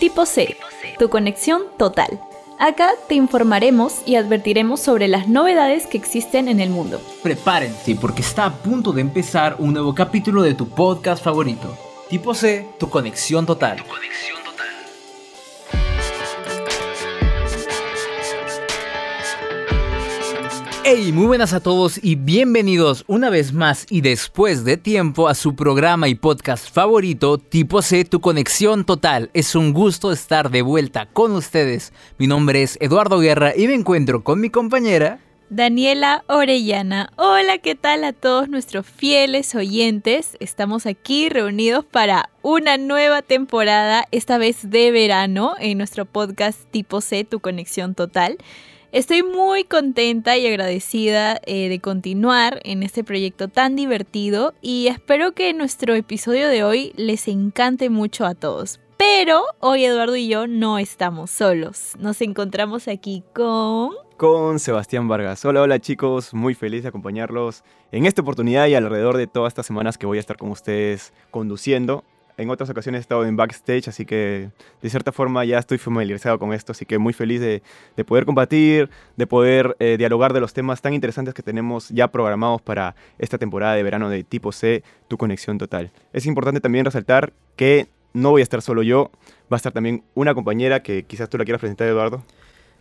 Tipo C, tu conexión total. Acá te informaremos y advertiremos sobre las novedades que existen en el mundo. Prepárense porque está a punto de empezar un nuevo capítulo de tu podcast favorito. Tipo C, tu conexión total. Hey, muy buenas a todos y bienvenidos una vez más y después de tiempo a su programa y podcast favorito, Tipo C, tu conexión total. Es un gusto estar de vuelta con ustedes. Mi nombre es Eduardo Guerra y me encuentro con mi compañera... Daniela Orellana. Hola, ¿qué tal a todos nuestros fieles oyentes? Estamos aquí reunidos para una nueva temporada, esta vez de verano, en nuestro podcast Tipo C, tu conexión total. Estoy muy contenta y agradecida eh, de continuar en este proyecto tan divertido y espero que nuestro episodio de hoy les encante mucho a todos. Pero hoy Eduardo y yo no estamos solos. Nos encontramos aquí con... Con Sebastián Vargas. Hola, hola chicos, muy feliz de acompañarlos en esta oportunidad y alrededor de todas estas semanas que voy a estar con ustedes conduciendo en otras ocasiones he estado en backstage, así que de cierta forma ya estoy familiarizado con esto, así que muy feliz de, poder compartir, de poder eh, dialogar de los temas tan interesantes que tenemos ya programados para esta temporada de verano de tipo C, tu conexión total. Es importante también resaltar que no voy a estar solo yo, va a estar también una compañera que quizás tú la quieras presentar, Eduardo.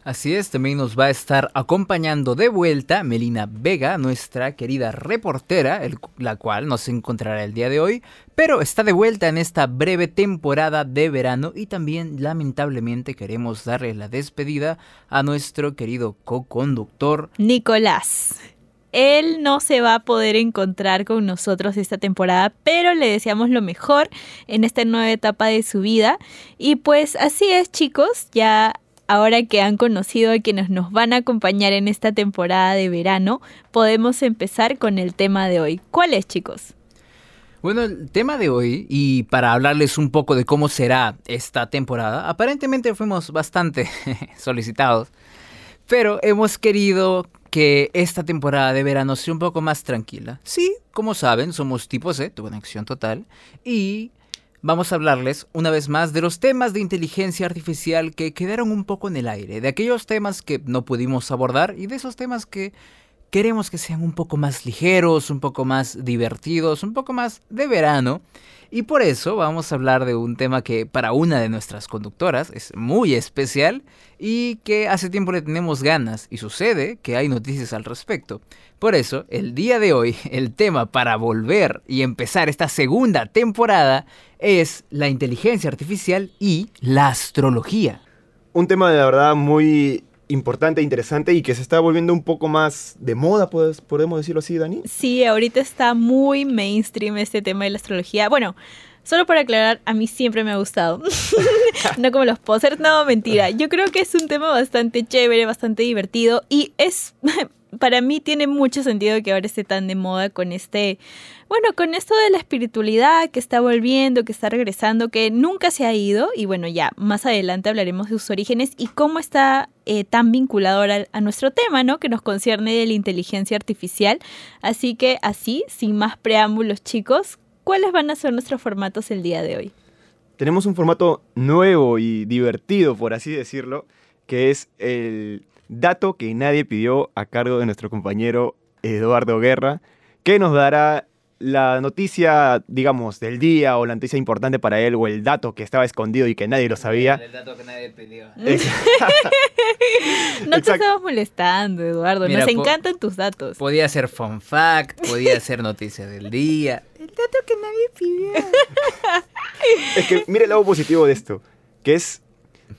Así es, también nos va a estar acompañando de vuelta Melina Vega, nuestra querida reportera, la cual nos encontrará el día de hoy, pero está de vuelta en esta breve temporada de verano y también lamentablemente queremos darle la despedida a nuestro querido co-conductor Nicolás. Él no se va a poder encontrar con nosotros esta temporada, pero le deseamos lo mejor en esta nueva etapa de su vida. Y pues así es chicos, ya ahora que han conocido a quienes nos van a acompañar en esta temporada de verano, podemos empezar con el tema de hoy. ¿Cuál es, chicos? Bueno, el tema de hoy, y para hablarles un poco de cómo será esta temporada, aparentemente fuimos bastante solicitados, pero hemos querido que esta temporada de verano sea un poco más tranquila. Sí, como saben, somos tipo C, tu conexión total, y vamos a hablarles una vez más de los temas de inteligencia artificial que quedaron un poco en el aire, de aquellos temas que no pudimos abordar y de esos temas que queremos que sean un poco más ligeros, un poco más divertidos, un poco más de verano. Y por eso vamos a hablar de un tema que para una de nuestras conductoras es muy especial y que hace tiempo le tenemos ganas y sucede que hay noticias al respecto. Por eso, el día de hoy, el tema para volver y empezar esta segunda temporada es la inteligencia artificial y la astrología. Un tema de la verdad muy importante, interesante y que se está volviendo un poco más de moda, podemos decirlo así, Dani. Sí, ahorita está muy mainstream este tema de la astrología. Bueno, solo para aclarar, a mí siempre me ha gustado. no como los posers, no, mentira. Yo creo que es un tema bastante chévere, bastante divertido y es para mí tiene mucho sentido que ahora esté tan de moda con este, bueno, con esto de la espiritualidad que está volviendo, que está regresando, que nunca se ha ido. Y bueno, ya más adelante hablaremos de sus orígenes y cómo está eh, tan vinculado ahora a nuestro tema, ¿no? Que nos concierne de la inteligencia artificial. Así que así, sin más preámbulos, chicos, ¿cuáles van a ser nuestros formatos el día de hoy? Tenemos un formato nuevo y divertido, por así decirlo, que es el dato que nadie pidió a cargo de nuestro compañero Eduardo Guerra, que nos dará la noticia, digamos, del día o la noticia importante para él o el dato que estaba escondido y que nadie lo sabía. El dato que nadie pidió. no te estamos molestando, Eduardo. Nos encantan tus datos. Podía ser fun fact, podía ser noticia del día. El dato que nadie pidió. es que mire el lado positivo de esto, que es,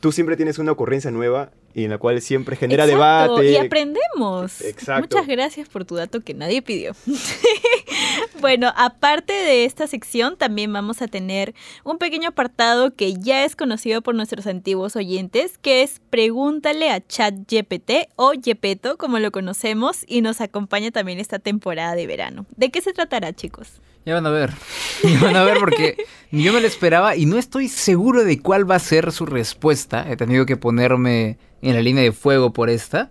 tú siempre tienes una ocurrencia nueva y en la cual siempre genera debate. Y aprendemos. Exacto. Muchas gracias por tu dato que nadie pidió. bueno, aparte de esta sección, también vamos a tener un pequeño apartado que ya es conocido por nuestros antiguos oyentes, que es Pregúntale a ChatGPT o Yepeto, como lo conocemos, y nos acompaña también esta temporada de verano. ¿De qué se tratará, chicos? Ya van a ver. Ya van a ver porque yo me lo esperaba y no estoy seguro de cuál va a ser su respuesta. He tenido que ponerme en la línea de fuego por esta.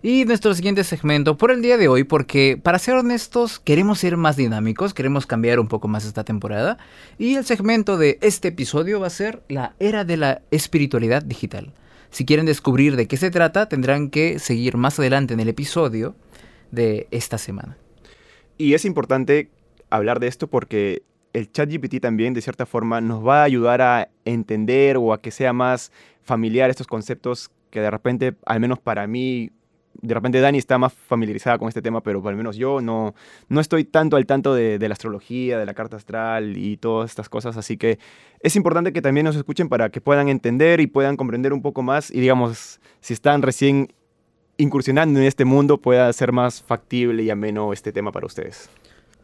Y nuestro siguiente segmento por el día de hoy, porque para ser honestos, queremos ser más dinámicos, queremos cambiar un poco más esta temporada. Y el segmento de este episodio va a ser la era de la espiritualidad digital. Si quieren descubrir de qué se trata, tendrán que seguir más adelante en el episodio de esta semana. Y es importante hablar de esto porque el ChatGPT también, de cierta forma, nos va a ayudar a entender o a que sea más familiar estos conceptos que de repente, al menos para mí, de repente Dani está más familiarizada con este tema, pero al menos yo no, no estoy tanto al tanto de, de, la astrología, de la carta astral y todas estas cosas, así que es importante que también nos escuchen para que puedan entender y puedan comprender un poco más y digamos, si están recién incursionando en este mundo, pueda ser más factible y ameno este tema para ustedes.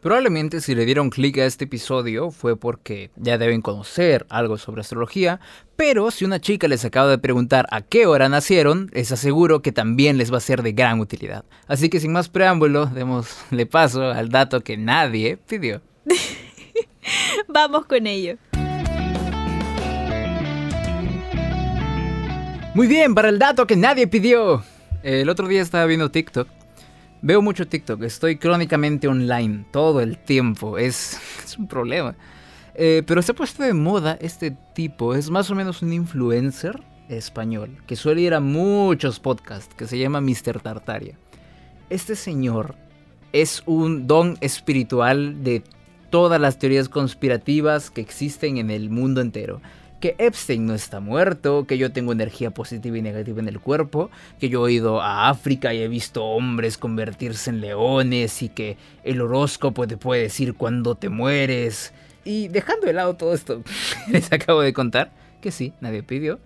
Probablemente si le dieron clic a este episodio fue porque ya deben conocer algo sobre astrología, pero si una chica les acaba de preguntar a qué hora nacieron, les aseguro que también les va a ser de gran utilidad. Así que sin más preámbulo, démosle paso al dato que nadie pidió. Vamos con ello. Muy bien, para el dato que nadie pidió. El otro día estaba viendo TikTok Veo mucho TikTok, estoy crónicamente online todo el tiempo, es, es un problema. Eh, pero se ha puesto de moda este tipo, es más o menos un influencer español que suele ir a muchos podcasts, que se llama Mr. Tartaria. Este señor es un don espiritual de todas las teorías conspirativas que existen en el mundo entero que Epstein no está muerto, que yo tengo energía positiva y negativa en el cuerpo, que yo he ido a África y he visto hombres convertirse en leones y que el horóscopo te puede decir cuándo te mueres. Y dejando de lado todo esto les acabo de contar, que sí, nadie pidió.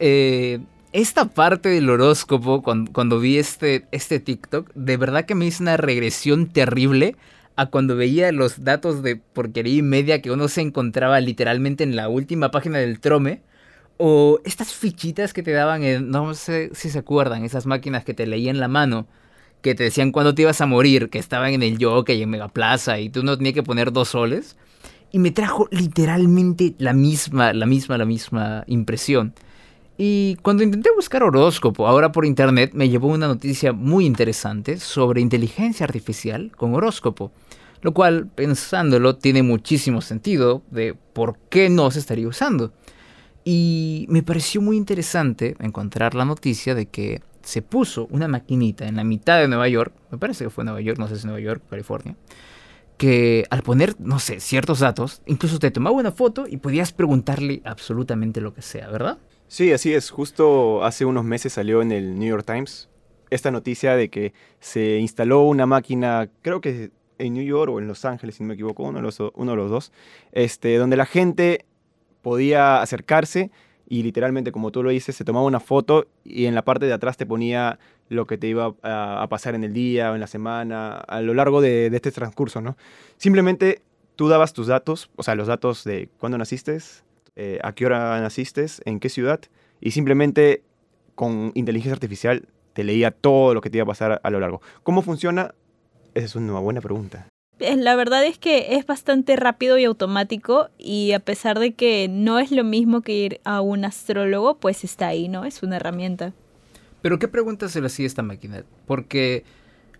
Eh, esta parte del horóscopo, cuando, cuando vi este, este TikTok, de verdad que me hizo una regresión terrible a cuando veía los datos de porquería y media que uno se encontraba literalmente en la última página del Trome. O estas fichitas que te daban, en, no sé si se acuerdan, esas máquinas que te leían la mano, que te decían cuándo te ibas a morir, que estaban en el Jockey en Megaplaza y tú no tenías que poner dos soles. Y me trajo literalmente la misma, la misma, la misma impresión. Y cuando intenté buscar horóscopo ahora por internet, me llevó una noticia muy interesante sobre inteligencia artificial con horóscopo. Lo cual, pensándolo, tiene muchísimo sentido de por qué no se estaría usando. Y me pareció muy interesante encontrar la noticia de que se puso una maquinita en la mitad de Nueva York, me parece que fue Nueva York, no sé si Nueva York, California, que al poner, no sé, ciertos datos, incluso te tomaba una foto y podías preguntarle absolutamente lo que sea, ¿verdad? Sí, así es. Justo hace unos meses salió en el New York Times esta noticia de que se instaló una máquina, creo que en New York o en Los Ángeles, si no me equivoco, uno de los, uno de los dos, este, donde la gente podía acercarse y literalmente, como tú lo dices, se tomaba una foto y en la parte de atrás te ponía lo que te iba a, pasar en el día o en la semana, a lo largo de, este transcurso, ¿no? Simplemente tú dabas tus datos, o sea, los datos de cuándo naciste, eh, a qué hora naciste, en qué ciudad, y simplemente con inteligencia artificial te leía todo lo que te iba a pasar a lo largo. ¿Cómo funciona? Esa es una buena pregunta. Eh, la verdad es que es bastante rápido y automático y a pesar de que no es lo mismo que ir a un astrólogo, pues está ahí, ¿no? Es una herramienta. Pero ¿qué preguntas se le hacía esta máquina? Porque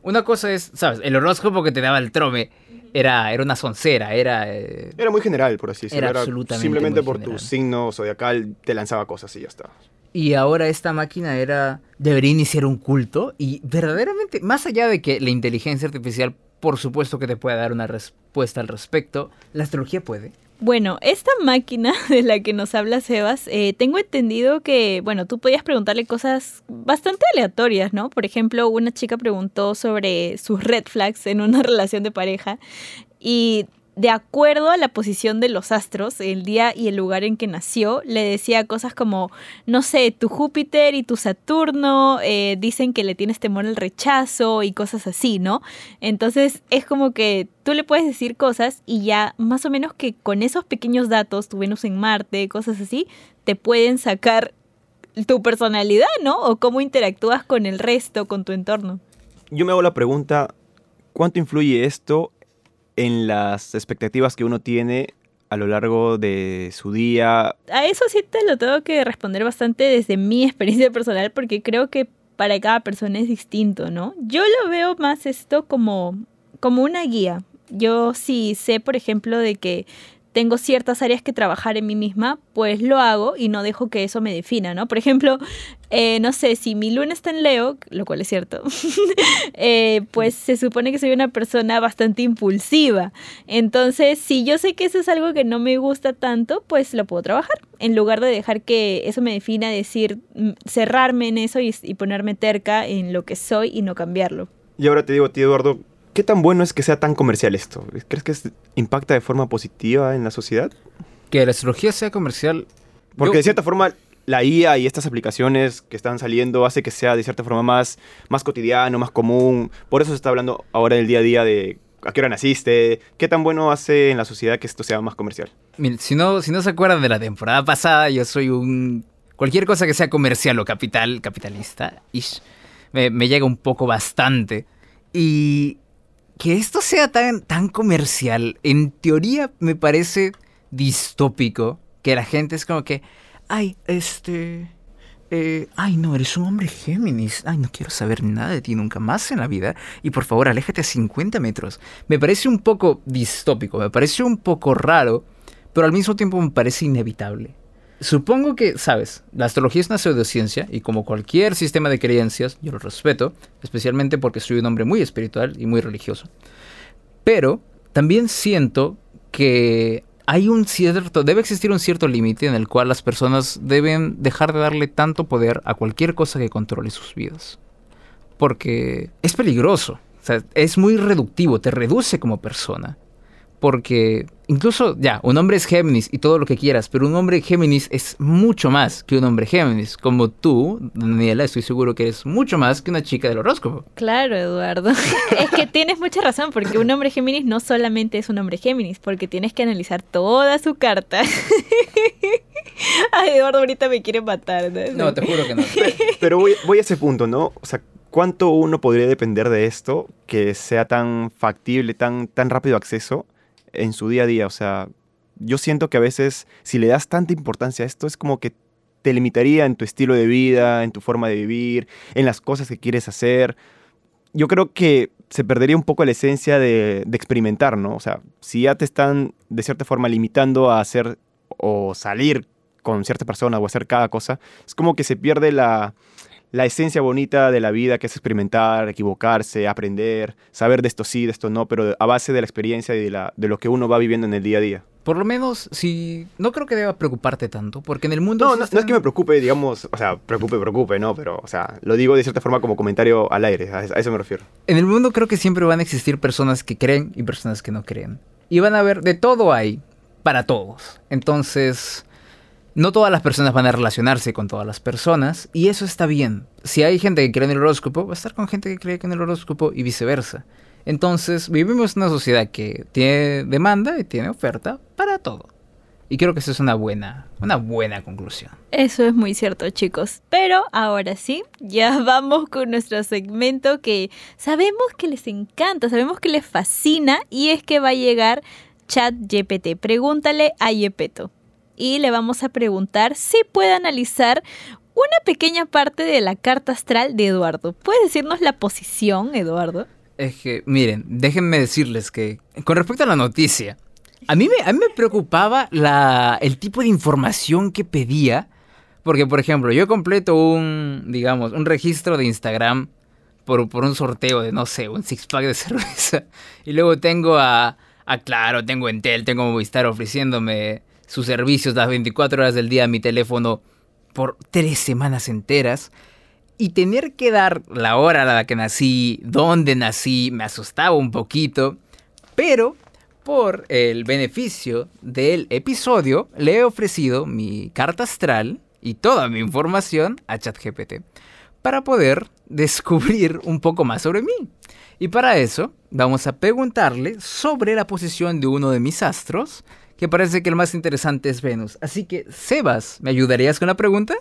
una cosa es, ¿sabes? El horóscopo que te daba el trome era, era una soncera, era... Eh, era muy general, por así decirlo. Era, absolutamente Simplemente por tu signo zodiacal te lanzaba cosas y ya está. Y ahora esta máquina era... Debería iniciar un culto y verdaderamente, más allá de que la inteligencia artificial, por supuesto que te pueda dar una respuesta al respecto, la astrología puede. Bueno, esta máquina de la que nos habla Sebas, eh, tengo entendido que, bueno, tú podías preguntarle cosas bastante aleatorias, ¿no? Por ejemplo, una chica preguntó sobre sus red flags en una relación de pareja y de acuerdo a la posición de los astros, el día y el lugar en que nació, le decía cosas como, no sé, tu Júpiter y tu Saturno eh, dicen que le tienes temor al rechazo y cosas así, ¿no? Entonces es como que tú le puedes decir cosas y ya más o menos que con esos pequeños datos, tu Venus en Marte, cosas así, te pueden sacar tu personalidad, ¿no? O cómo interactúas con el resto, con tu entorno. Yo me hago la pregunta, ¿cuánto influye esto en las expectativas que uno tiene a lo largo de su día. A eso sí te lo tengo que responder bastante desde mi experiencia personal porque creo que para cada persona es distinto, ¿no? Yo lo veo más esto como, como una guía. Yo sí sé, por ejemplo, de que tengo ciertas áreas que trabajar en mí misma, pues lo hago y no dejo que eso me defina, ¿no? Por ejemplo, eh, no sé, si mi luna está en Leo, lo cual es cierto, eh, pues se supone que soy una persona bastante impulsiva. Entonces, si yo sé que eso es algo que no me gusta tanto, pues lo puedo trabajar. En lugar de dejar que eso me defina, decir, mm, cerrarme en eso y, y ponerme terca en lo que soy y no cambiarlo. Y ahora te digo ti, Eduardo, ¿Qué tan bueno es que sea tan comercial esto? ¿Crees que impacta de forma positiva en la sociedad? Que la astrología sea comercial. Porque de cierta forma la IA y estas aplicaciones que están saliendo hace que sea de cierta forma más, más cotidiano, más común. Por eso se está hablando ahora en el día a día de a qué hora naciste. ¿Qué tan bueno hace en la sociedad que esto sea más comercial? si no, si no se acuerdan de la temporada pasada, yo soy un... Cualquier cosa que sea comercial o capital, capitalista, me, me llega un poco bastante. Y que esto sea tan, tan comercial, en teoría me parece distópico, que la gente es como que, ay, este... Eh, ay, no, eres un hombre Géminis. Ay, no quiero saber nada de ti nunca más en la vida. Y por favor, aléjate a 50 metros. Me parece un poco distópico, me parece un poco raro, pero al mismo tiempo me parece inevitable. Supongo que, sabes, la astrología es una pseudociencia y como cualquier sistema de creencias, yo lo respeto, especialmente porque soy un hombre muy espiritual y muy religioso. Pero también siento que hay un cierto, debe existir un cierto límite en el cual las personas deben dejar de darle tanto poder a cualquier cosa que controle sus vidas. Porque es peligroso, es muy reductivo, te reduce como persona porque incluso, ya, un hombre es Géminis y todo lo que quieras, pero un hombre Géminis es mucho más que un hombre Géminis. Como tú, Daniela, estoy seguro que eres mucho más que una chica del horóscopo. Claro, Eduardo. es que tienes mucha razón, porque un hombre Géminis no solamente es un hombre Géminis, porque tienes que analizar toda su carta. Ay, Eduardo ahorita me quiere matar. No, te juro que no. Pero voy, voy a ese punto, ¿no? O sea, ¿cuánto uno podría depender de esto que sea tan factible, tan, tan rápido acceso? En su día a día. O sea, yo siento que a veces si le das tanta importancia a esto es como que te limitaría en tu estilo de vida, en tu forma de vivir, en las cosas que quieres hacer. Yo creo que se perdería un poco la esencia de, experimentar, ¿no? O sea, si ya te están de cierta forma limitando a hacer o salir con cierta persona o hacer cada cosa, es como que se pierde la, la esencia bonita de la vida, que es experimentar, equivocarse, aprender, saber de esto sí, de esto no, pero a base de la experiencia y de, la, de lo que uno va viviendo en el día a día. Por lo menos, si no creo que deba preocuparte tanto, porque en el mundo... No, no, es que me preocupe, digamos, o sea, preocupe, preocupe, ¿no? Pero, o sea, lo digo de cierta forma como comentario al aire, a eso me refiero. En el mundo creo que siempre van a existir personas que creen y personas que no creen. Y van a haber, de todo hay, para todos. Entonces, no todas las personas van a relacionarse con todas las personas y eso está bien. Si hay gente que cree en el horóscopo, va a estar con gente que cree en el horóscopo y viceversa. Entonces, vivimos en una sociedad que tiene demanda y tiene oferta para todo. Y creo que eso es una buena, una buena conclusión. Eso es muy cierto, chicos. Pero ahora sí, ya vamos con nuestro segmento que sabemos que les encanta, sabemos que les fascina y es que va a llegar Chat GPT. Pregúntale a Yepeto y le vamos a preguntar si puede analizar una pequeña parte de la carta astral de Eduardo. ¿Puedes decirnos la posición, Eduardo? Es que, miren, déjenme decirles que con respecto a la noticia, a mí me, a mí me preocupaba la, el tipo de información que pedía. Porque, por ejemplo, yo completo un, digamos, un registro de Instagram por, por un sorteo de, no sé, un six-pack de cerveza. Y luego tengo a, a Claro, tengo Entel, tengo Movistar ofreciéndome sus servicios las 24 horas del día a mi teléfono por tres semanas enteras. Y tener que dar la hora a la que nací, dónde nací, me asustaba un poquito. Pero por el beneficio del episodio, le he ofrecido mi carta astral y toda mi información a ChatGPT para poder descubrir un poco más sobre mí. Y para eso vamos a preguntarle sobre la posición de uno de mis astros que parece que el más interesante es Venus. Así que, Sebas, ¿me ayudarías con la pregunta?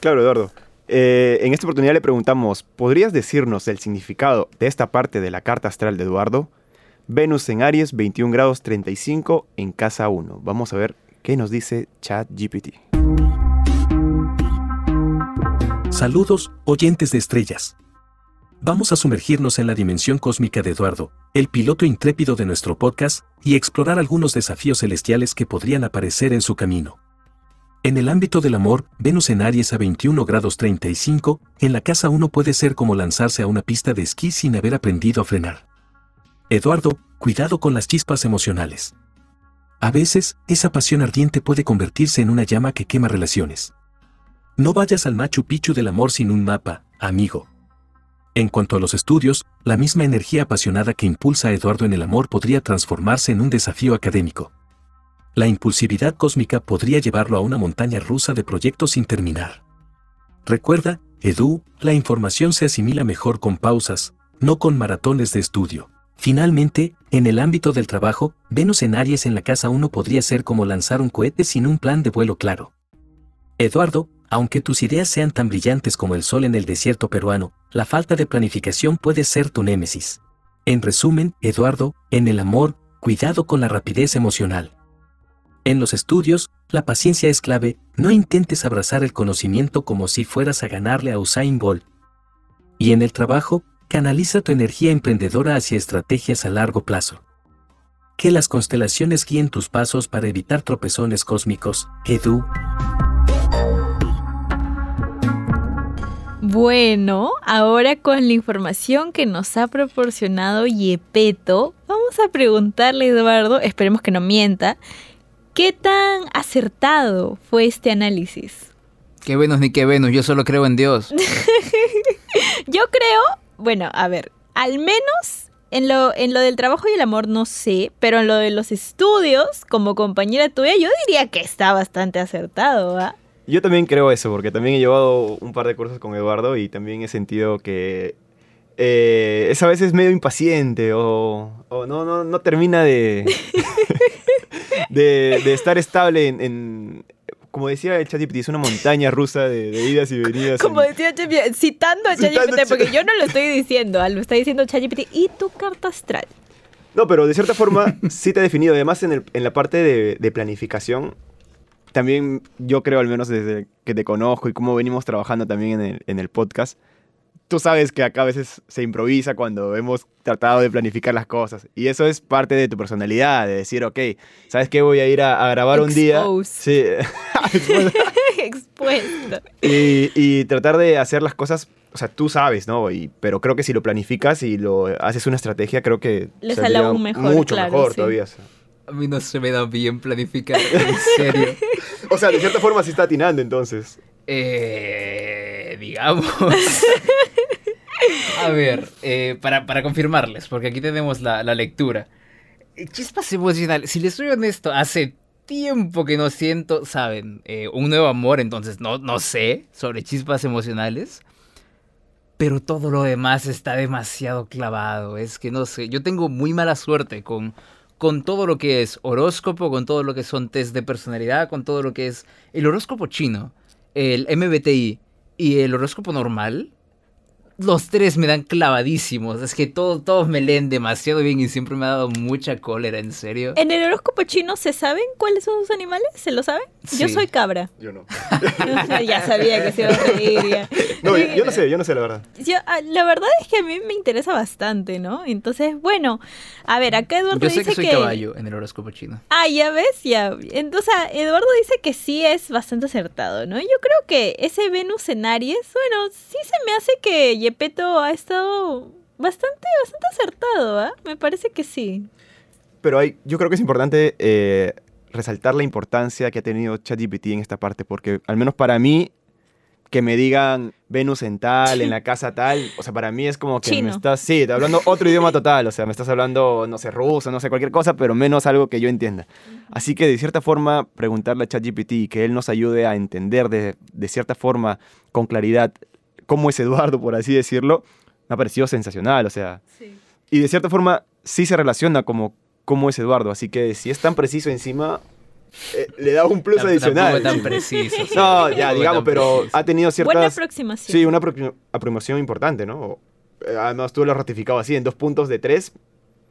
Claro, Eduardo. Eh, en esta oportunidad le preguntamos, ¿podrías decirnos el significado de esta parte de la carta astral de Eduardo? Venus en Aries, 21 grados 35 en casa 1. Vamos a ver qué nos dice ChatGPT. Saludos, oyentes de estrellas. Vamos a sumergirnos en la dimensión cósmica de Eduardo, el piloto intrépido de nuestro podcast, y explorar algunos desafíos celestiales que podrían aparecer en su camino. En el ámbito del amor, Venus en Aries a 21 grados 35, en la casa 1 puede ser como lanzarse a una pista de esquí sin haber aprendido a frenar. Eduardo, cuidado con las chispas emocionales. A veces, esa pasión ardiente puede convertirse en una llama que quema relaciones. No vayas al Machu Picchu del amor sin un mapa, amigo. En cuanto a los estudios, la misma energía apasionada que impulsa a Eduardo en el amor podría transformarse en un desafío académico. La impulsividad cósmica podría llevarlo a una montaña rusa de proyectos sin terminar. Recuerda, Edu, la información se asimila mejor con pausas, no con maratones de estudio. Finalmente, en el ámbito del trabajo, Venus en Aries en la casa 1 podría ser como lanzar un cohete sin un plan de vuelo claro. Eduardo, aunque tus ideas sean tan brillantes como el sol en el desierto peruano, la falta de planificación puede ser tu némesis. En resumen, Eduardo, en el amor, cuidado con la rapidez emocional. En los estudios, la paciencia es clave, no intentes abrazar el conocimiento como si fueras a ganarle a Usain Bolt. Y en el trabajo, canaliza tu energía emprendedora hacia estrategias a largo plazo. Que las constelaciones guíen tus pasos para evitar tropezones cósmicos, Edu. Bueno, ahora con la información que nos ha proporcionado Yepeto, vamos a preguntarle a Eduardo, esperemos que no mienta, ¿qué tan acertado fue este análisis? Qué Venus ni qué Venus, yo solo creo en Dios. Yo creo, bueno, a ver, al menos en lo, en lo del trabajo y el amor no sé, pero en lo de los estudios, como compañera tuya, yo diría que está bastante acertado, ¿ah? Yo también creo eso, porque también he llevado un par de cursos con Eduardo y también he sentido que eh, es a veces medio impaciente o, o no, no, no termina de, de, de estar estable en, en- como decía el ChatGPT, es una montaña rusa de, de idas y venidas. Como en- decía ChatGPT, citando a ChatGPT, porque yo no lo estoy diciendo, ah, lo está diciendo ChatGPT y tu carta astral. No, pero de cierta forma sí te ha definido. Además, en, el- en la parte de, de planificación, también yo creo, al menos desde que te conozco y cómo venimos trabajando también en el, en el podcast, tú sabes que acá a veces se improvisa cuando hemos tratado de planificar las cosas. Y eso es parte de tu personalidad, de decir, ok, ¿sabes qué? Voy a ir a, a grabar un día. Sí. Expuesto. Y, y tratar de hacer las cosas, o sea, tú sabes, ¿no? Y, pero creo que si lo planificas y lo haces una estrategia, creo que Le sale aún mejor, mucho claro, mejor sí. todavía. A mí no se me da bien planificar, en serio. O sea, de cierta forma sí está atinando entonces. Eh, digamos. A ver, eh, para, para confirmarles, porque aquí tenemos la, la lectura. Eh, Chispas emocionales, si les soy honesto, hace tiempo que no siento, saben, eh, un nuevo amor, entonces no, no sé sobre chispas emocionales. Pero todo lo demás está demasiado clavado. Es que no sé, yo tengo muy mala suerte con, con todo lo que es horóscopo, con todo lo que son test de personalidad, con todo lo que es el horóscopo chino, el MBTI y el horóscopo normal. Los tres me dan clavadísimos. Es que todo- todos me leen demasiado bien y siempre me ha dado mucha cólera, en serio. ¿En el horóscopo chino se saben cuáles son sus animales? ¿Se lo saben? Yo soy cabra. Yo no. ya sabía que se iba a reír. ya. No, yo, yo no sé, yo no sé la verdad. Yo, ah, la verdad es que a mí me interesa bastante, ¿no? Entonces, bueno, a ver, acá Eduardo Yo sé dice que soy caballo en el horóscopo chino. Ah, ya ves, ya. Entonces, Eduardo dice que sí es bastante acertado, ¿no? Yo creo que ese Venus en Aries, bueno, sí se me hace que Yepeto ha estado bastante, bastante acertado, ¿ah? Me parece que sí. Pero hay, yo creo que es importante eh, resaltar la importancia que ha tenido ChatGPT en esta parte, porque al menos para mí, que me digan Venus en tal, en la casa tal, o sea, para mí es como que Chino. me estás, sí, hablando otro idioma total, o sea, me estás hablando, no sé, ruso, no sé, cualquier cosa, pero menos algo que yo entienda. Así que de cierta forma, preguntarle a ChatGPT y que él nos ayude a entender de, de cierta forma, con claridad, cómo es Eduardo, por así decirlo, me ha parecido sensacional, o sea, y de cierta forma sí se relaciona como cómo es Eduardo, así que si es tan preciso encima, eh, le da un plus Tamp- adicional. Tan preciso. sí, No, ya, digamos, pero preciso. ha tenido Buena ciertas... aproximación. Sí, una apro- aproximación importante, ¿no? Eh, Además, tú lo has ratificado así, en dos puntos de tres,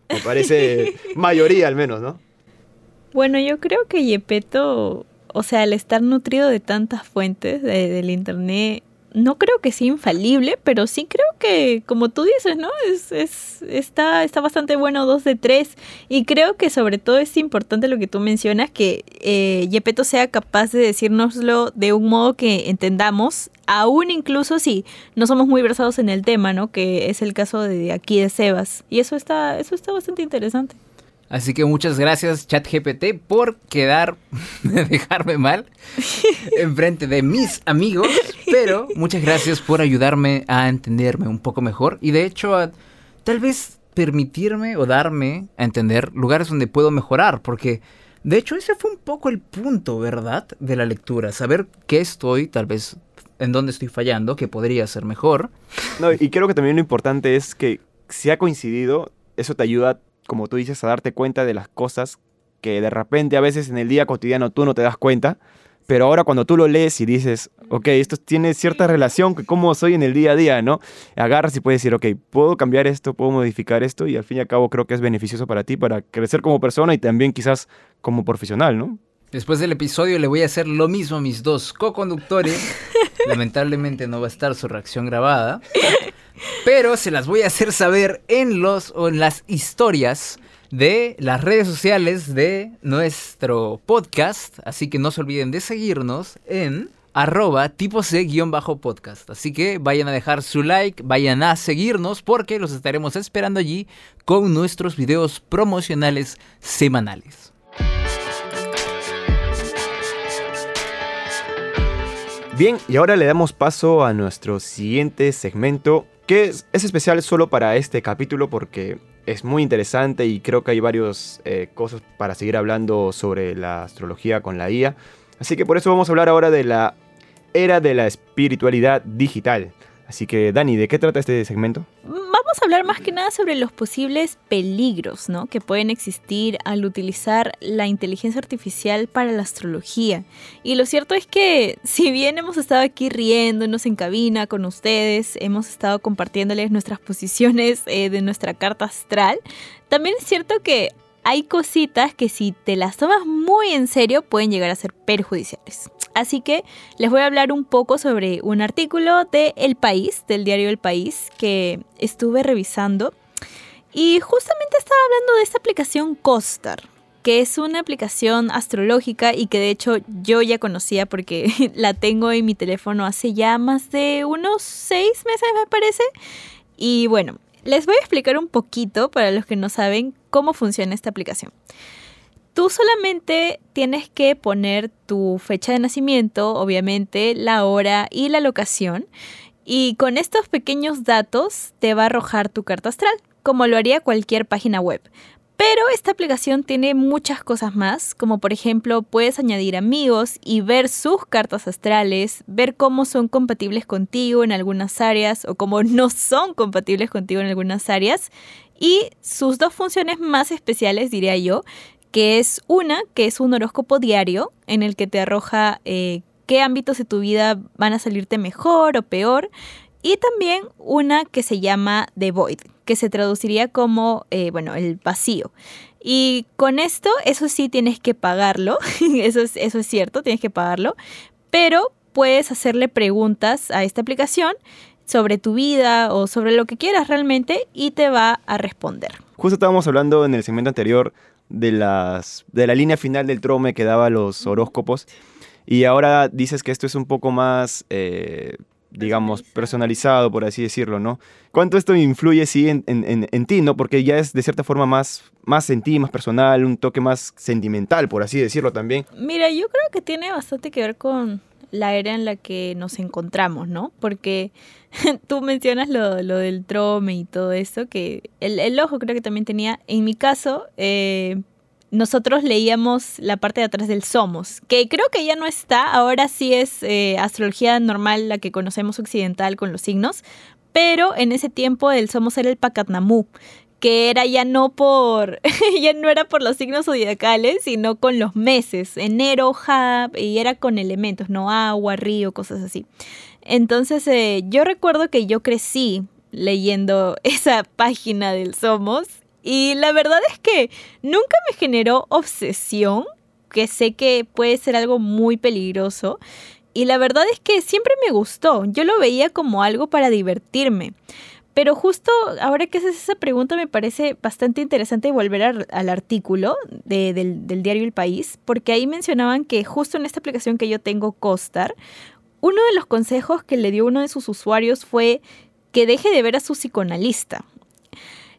me parece mayoría al menos, ¿no? Bueno, yo creo que Yepeto, o sea, al estar nutrido de tantas fuentes de- del internet, no creo que sea infalible, pero sí creo que, como tú dices, ¿no? Es, es, está, está bastante bueno 2 de 3. Y creo que sobre todo es importante lo que tú mencionas, que eh, Yepeto sea capaz de decírnoslo de un modo que entendamos, aún incluso si no somos muy versados en el tema, ¿no? Que es el caso de aquí de Sebas. Y eso está, eso está bastante interesante. Así que muchas gracias ChatGPT por quedar, dejarme mal enfrente de mis amigos, pero muchas gracias por ayudarme a entenderme un poco mejor y de hecho a tal vez permitirme o darme a entender lugares donde puedo mejorar, porque de hecho ese fue un poco el punto, ¿verdad? De la lectura, saber qué estoy, tal vez en dónde estoy fallando, qué podría ser mejor. No, y creo que también lo importante es que si ha coincidido, eso te ayuda como tú dices, a darte cuenta de las cosas que de repente a veces en el día cotidiano tú no te das cuenta, pero ahora cuando tú lo lees y dices, ok, esto tiene cierta relación con cómo soy en el día a día, ¿no? Agarras y puedes decir, ok, puedo cambiar esto, puedo modificar esto y al fin y al cabo creo que es beneficioso para ti, para crecer como persona y también quizás como profesional, ¿no? Después del episodio le voy a hacer lo mismo a mis dos co-conductores. Lamentablemente no va a estar su reacción grabada. Pero se las voy a hacer saber en los o en las historias de las redes sociales de nuestro podcast. Así que no se olviden de seguirnos en arroba tipo C-podcast. Así que vayan a dejar su like, vayan a seguirnos porque los estaremos esperando allí con nuestros videos promocionales semanales. Bien, y ahora le damos paso a nuestro siguiente segmento que es, especial solo para este capítulo porque es muy interesante y creo que hay varias eh, cosas para seguir hablando sobre la astrología con la IA. Así que por eso vamos a hablar ahora de la era de la espiritualidad digital. Así que Dani, ¿de qué trata este segmento? Vamos a hablar más que nada sobre los posibles peligros ¿no? que pueden existir al utilizar la inteligencia artificial para la astrología. Y lo cierto es que si bien hemos estado aquí riéndonos en cabina con ustedes, hemos estado compartiéndoles nuestras posiciones eh, de nuestra carta astral, también es cierto que hay cositas que si te las tomas muy en serio pueden llegar a ser perjudiciales. Así que les voy a hablar un poco sobre un artículo de El País, del diario El País, que estuve revisando. Y justamente estaba hablando de esta aplicación Costar, que es una aplicación astrológica y que de hecho yo ya conocía porque la tengo en mi teléfono hace ya más de unos seis meses me parece. Y bueno, les voy a explicar un poquito para los que no saben cómo funciona esta aplicación. Tú solamente tienes que poner tu fecha de nacimiento, obviamente, la hora y la locación. Y con estos pequeños datos te va a arrojar tu carta astral, como lo haría cualquier página web. Pero esta aplicación tiene muchas cosas más, como por ejemplo puedes añadir amigos y ver sus cartas astrales, ver cómo son compatibles contigo en algunas áreas o cómo no son compatibles contigo en algunas áreas. Y sus dos funciones más especiales, diría yo, que es una, que es un horóscopo diario en el que te arroja eh, qué ámbitos de tu vida van a salirte mejor o peor. Y también una que se llama The Void, que se traduciría como, eh, bueno, el vacío. Y con esto, eso sí tienes que pagarlo, eso es, eso es cierto, tienes que pagarlo, pero puedes hacerle preguntas a esta aplicación sobre tu vida o sobre lo que quieras realmente y te va a responder. Justo estábamos hablando en el segmento anterior de, las, de la línea final del trome que daba los horóscopos. Y ahora dices que esto es un poco más, eh, digamos, personalizado, por así decirlo, ¿no? ¿Cuánto esto influye, sí, en, en, en, ti, ¿no? Porque ya es de cierta forma más, más en ti, más personal, un toque más sentimental, por así decirlo también. Mira, yo creo que tiene bastante que ver con la era en la que nos encontramos, ¿no? Porque tú mencionas lo, lo, del trome y todo eso, que el, el, ojo creo que también tenía, en mi caso, eh, nosotros leíamos la parte de atrás del Somos, que creo que ya no está, ahora sí es eh, astrología normal, la que conocemos occidental con los signos, pero en ese tiempo el Somos era el Pacatnamú, que era ya no por, ya no era por los signos zodiacales, sino con los meses, enero, Jab, y era con elementos, no agua, río, cosas así. Entonces eh, yo recuerdo que yo crecí leyendo esa página del Somos y la verdad es que nunca me generó obsesión, que sé que puede ser algo muy peligroso. y la verdad es que siempre me gustó, yo lo veía como algo para divertirme. Pero justo ahora que haces esa pregunta me parece bastante interesante volver al, artículo del, del, diario El País, porque ahí mencionaban que justo en esta aplicación que yo tengo, Costar, uno de los consejos que le dio uno de sus usuarios fue que deje de ver a su psicoanalista.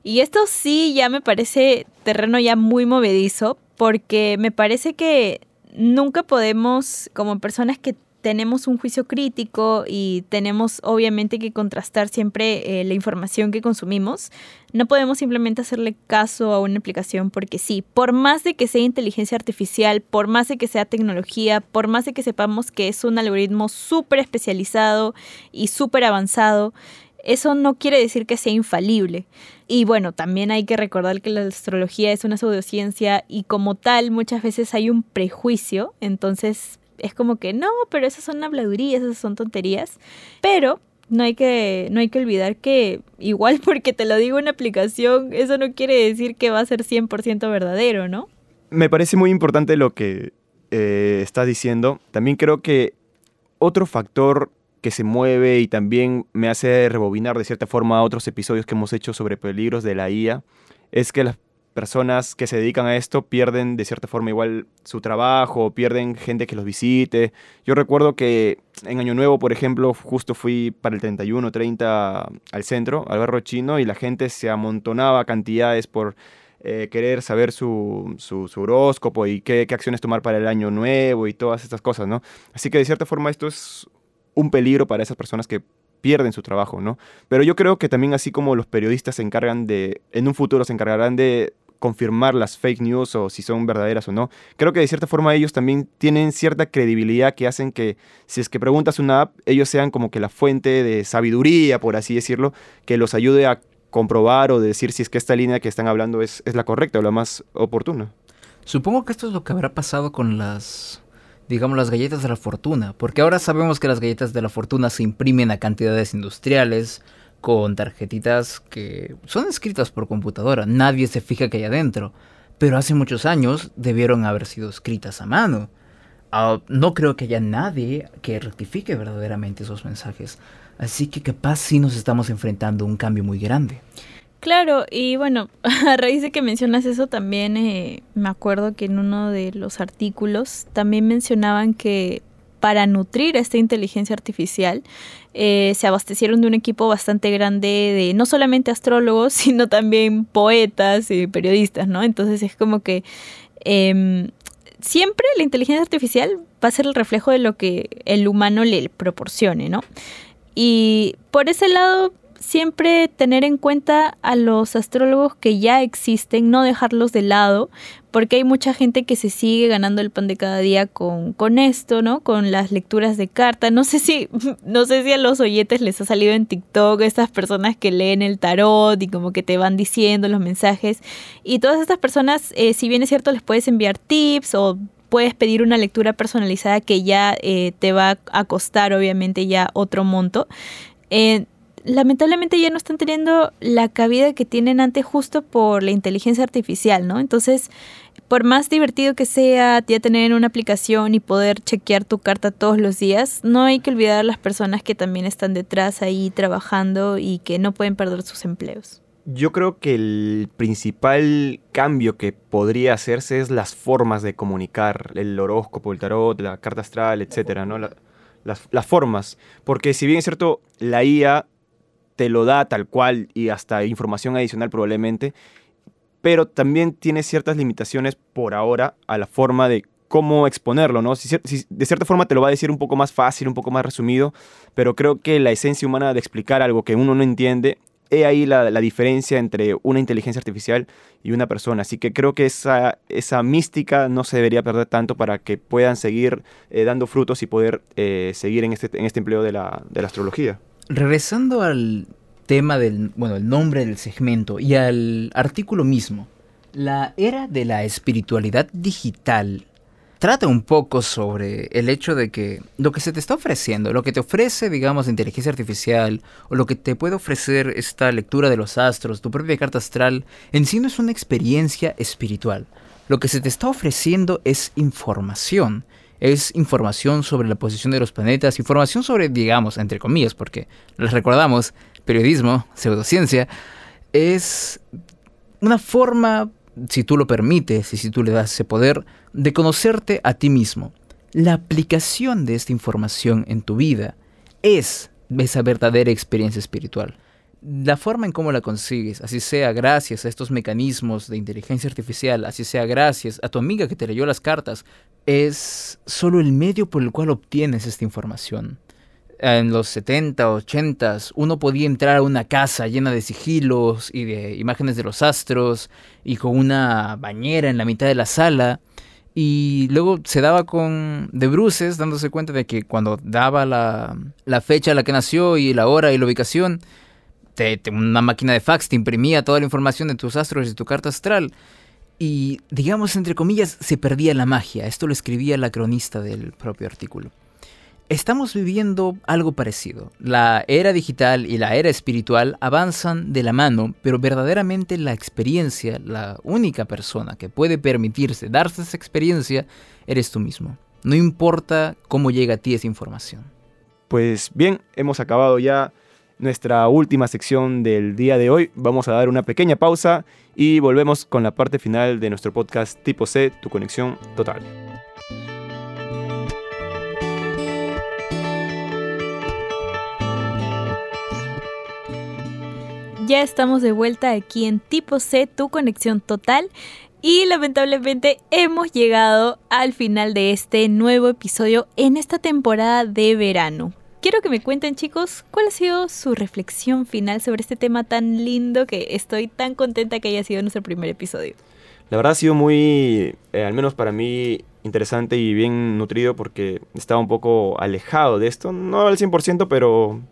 Y esto sí ya me parece terreno ya muy movedizo, porque me parece que nunca podemos, como personas que tenemos un juicio crítico y tenemos obviamente que contrastar siempre eh, la información que consumimos, no podemos simplemente hacerle caso a una aplicación porque sí, por más de que sea inteligencia artificial, por más de que sea tecnología, por más de que sepamos que es un algoritmo súper especializado y súper avanzado, eso no quiere decir que sea infalible. Y bueno, también hay que recordar que la astrología es una pseudociencia y como tal muchas veces hay un prejuicio, entonces es como que no, pero esas son habladurías, esas son tonterías. Pero no hay que, no hay que olvidar que igual porque te lo digo en aplicación, eso no quiere decir que va a ser 100% verdadero, ¿no? Me parece muy importante lo que eh, estás diciendo. También creo que otro factor que se mueve y también me hace rebobinar de cierta forma a otros episodios que hemos hecho sobre peligros de la IA es que las personas que se dedican a esto pierden de cierta forma igual su trabajo, pierden gente que los visite. Yo recuerdo que en Año Nuevo, por ejemplo, justo fui para el 31, 30 al centro, al barrio chino, y la gente se amontonaba cantidades por eh, querer saber su, su, horóscopo y qué, qué acciones tomar para el Año Nuevo y todas estas cosas, ¿no? Así que de cierta forma esto es un peligro para esas personas que pierden su trabajo, ¿no? Pero yo creo que también así como los periodistas se encargan de, en un futuro se encargarán de confirmar las fake news o si son verdaderas o no. Creo que de cierta forma ellos también tienen cierta credibilidad que hacen que si es que preguntas una app, ellos sean como que la fuente de sabiduría, por así decirlo, que los ayude a comprobar o decir si es que esta línea que están hablando es, es la correcta o la más oportuna. Supongo que esto es lo que habrá pasado con las, digamos, las galletas de la fortuna, porque ahora sabemos que las galletas de la fortuna se imprimen a cantidades industriales, con tarjetitas que son escritas por computadora, nadie se fija que hay adentro, pero hace muchos años debieron haber sido escritas a mano. Ah, no creo que haya nadie que rectifique verdaderamente esos mensajes, así que capaz sí nos estamos enfrentando a un cambio muy grande. Claro, y bueno, a raíz de que mencionas eso también eh, me acuerdo que en uno de los artículos también mencionaban que para nutrir esta inteligencia artificial, eh, se abastecieron de un equipo bastante grande de no solamente astrólogos, sino también poetas y periodistas, ¿no? Entonces es como que em, siempre la inteligencia artificial va a ser el reflejo de lo que el humano le proporcione, ¿no? Y por ese lado, siempre tener en cuenta a los astrólogos que ya existen, no dejarlos de lado, porque hay mucha gente que se sigue ganando el pan de cada día con, con esto, ¿no? Con las lecturas de carta. No sé si, no sé si a los oyentes les ha salido en TikTok estas personas que leen el tarot y como que te van diciendo los mensajes. Y todas estas personas, eh, si bien es cierto, les puedes enviar tips o puedes pedir una lectura personalizada que ya eh, te va a costar obviamente ya otro monto. Eh, lamentablemente ya no están teniendo la cabida que tienen antes justo por la inteligencia artificial, ¿no? Entonces, por más divertido que sea ya tener una aplicación y poder chequear tu carta todos los días, no hay que olvidar las personas que también están detrás ahí trabajando y que no pueden perder sus empleos. Yo creo que el principal cambio que podría hacerse es las formas de comunicar, el horóscopo, el tarot, la carta astral, etcétera, ¿no? las, las formas. Porque si bien es cierto, la IA te lo da tal cual y hasta información adicional probablemente, pero también tiene ciertas limitaciones por ahora a la forma de cómo exponerlo, ¿no? Si, de cierta forma te lo va a decir un poco más fácil, un poco más resumido, pero creo que la esencia humana de explicar algo que uno no entiende, he ahí la, diferencia entre una inteligencia artificial y una persona. Así que creo que esa, mística no se debería perder tanto para que puedan seguir eh, dando frutos y poder eh, seguir en este, en este empleo de la astrología regresando al tema del, bueno, el nombre del segmento y al artículo mismo, la era de la espiritualidad digital trata un poco sobre el hecho de que lo que se te está ofreciendo, lo que te ofrece, digamos, inteligencia artificial, o lo que te puede ofrecer esta lectura de los astros, tu propia carta astral, en sí no es una experiencia espiritual. Lo que se te está ofreciendo es información Es información sobre la posición de los planetas, información sobre, digamos, entre comillas, porque les recordamos, periodismo, pseudociencia, es una forma, si tú lo permites y si tú le das ese poder, de conocerte a ti mismo. La aplicación de esta información en tu vida es esa verdadera experiencia espiritual. La forma en cómo la consigues, así sea gracias a estos mecanismos de inteligencia artificial, así sea gracias a tu amiga que te leyó las cartas, es solo el medio por el cual obtienes esta información. En los 70, 80, uno podía entrar a una casa llena de sigilos y de imágenes de los astros y con una bañera en la mitad de la sala y luego se daba con de bruces, dándose cuenta de que cuando daba la, fecha a la que nació y la hora y la ubicación, una máquina de fax te imprimía toda la información de tus astros y tu carta astral. Y, digamos, entre comillas, se perdía la magia. Esto lo escribía la cronista del propio artículo. Estamos viviendo algo parecido. La era digital y la era espiritual avanzan de la mano, pero verdaderamente la experiencia, la única persona que puede permitirse darse esa experiencia, eres tú mismo. No importa cómo llega a ti esa información. Pues bien, hemos acabado ya nuestra última sección del día de hoy. Vamos a dar una pequeña pausa y volvemos con la parte final de nuestro podcast Tipo C, tu conexión total. Ya estamos de vuelta aquí en Tipo C, tu conexión total. Y lamentablemente hemos llegado al final de este nuevo episodio en esta temporada de verano. Quiero que me cuenten chicos cuál ha sido su reflexión final sobre este tema tan lindo que estoy tan contenta que haya sido nuestro primer episodio. La verdad ha sido muy, eh, al menos para mí, interesante y bien nutrido porque estaba un poco alejado de esto, no al 100%, pero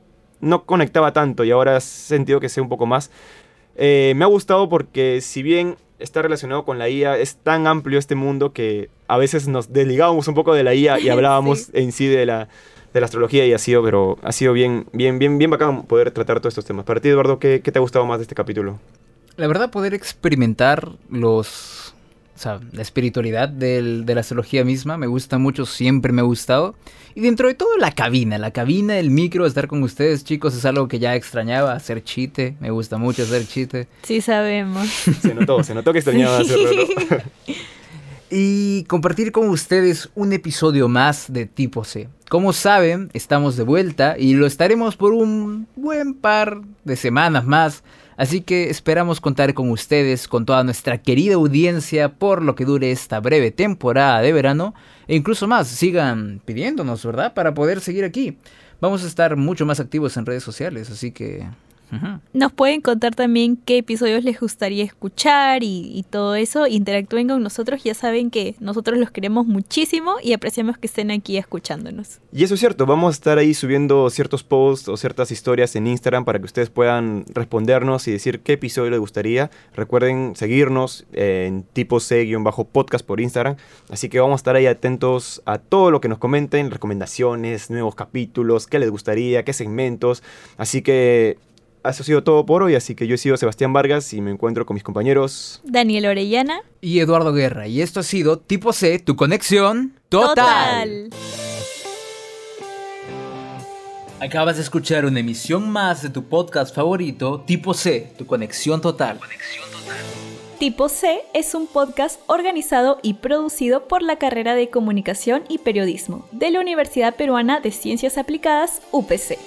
no conectaba tanto y ahora he sentido que sé un poco más. Eh, me ha gustado porque si bien está relacionado con la IA, es tan amplio este mundo que a veces nos desligábamos un poco de la IA y hablábamos en sí de la, de la astrología y ha sido, pero ha sido bien, bien, bien, bien bacán poder tratar todos estos temas. Para ti, Eduardo, ¿qué, qué te ha gustado más de este capítulo? La verdad, poder experimentar los la espiritualidad de la astrología misma me gusta mucho, siempre me ha gustado. Y dentro de todo, la cabina, la cabina, el micro, estar con ustedes, chicos, es algo que ya extrañaba, hacer chite, me gusta mucho hacer chite. Sí, sabemos. Se notó, se notó que extrañaba hacerlo. y compartir con ustedes un episodio más de Tipo C. Como saben, estamos de vuelta y lo estaremos por un buen par de semanas más. Así que esperamos contar con ustedes, con toda nuestra querida audiencia, por lo que dure esta breve temporada de verano. E incluso más, sigan pidiéndonos, ¿verdad? Para poder seguir aquí. Vamos a estar mucho más activos en redes sociales, así que nos pueden contar también qué episodios les gustaría escuchar y, todo eso. Interactúen con nosotros. Ya saben que nosotros los queremos muchísimo y apreciamos que estén aquí escuchándonos. Y eso es cierto. Vamos a estar ahí subiendo ciertos posts o ciertas historias en Instagram para que ustedes puedan respondernos y decir qué episodio les gustaría. Recuerden seguirnos en tipo C-podcast por Instagram. Así que vamos a estar ahí atentos a todo lo que nos comenten, recomendaciones, nuevos capítulos, qué les gustaría, qué segmentos. Así que eso ha sido todo por hoy, así que yo he sido Sebastián Vargas y me encuentro con mis compañeros Daniel Orellana y Eduardo Guerra. Y esto ha sido Tipo C, tu conexión total. Acabas de escuchar una emisión más de tu podcast favorito, Tipo C, tu conexión total. Tipo C es un podcast organizado y producido por la carrera de Comunicación y Periodismo de la Universidad Peruana de Ciencias Aplicadas, UPC.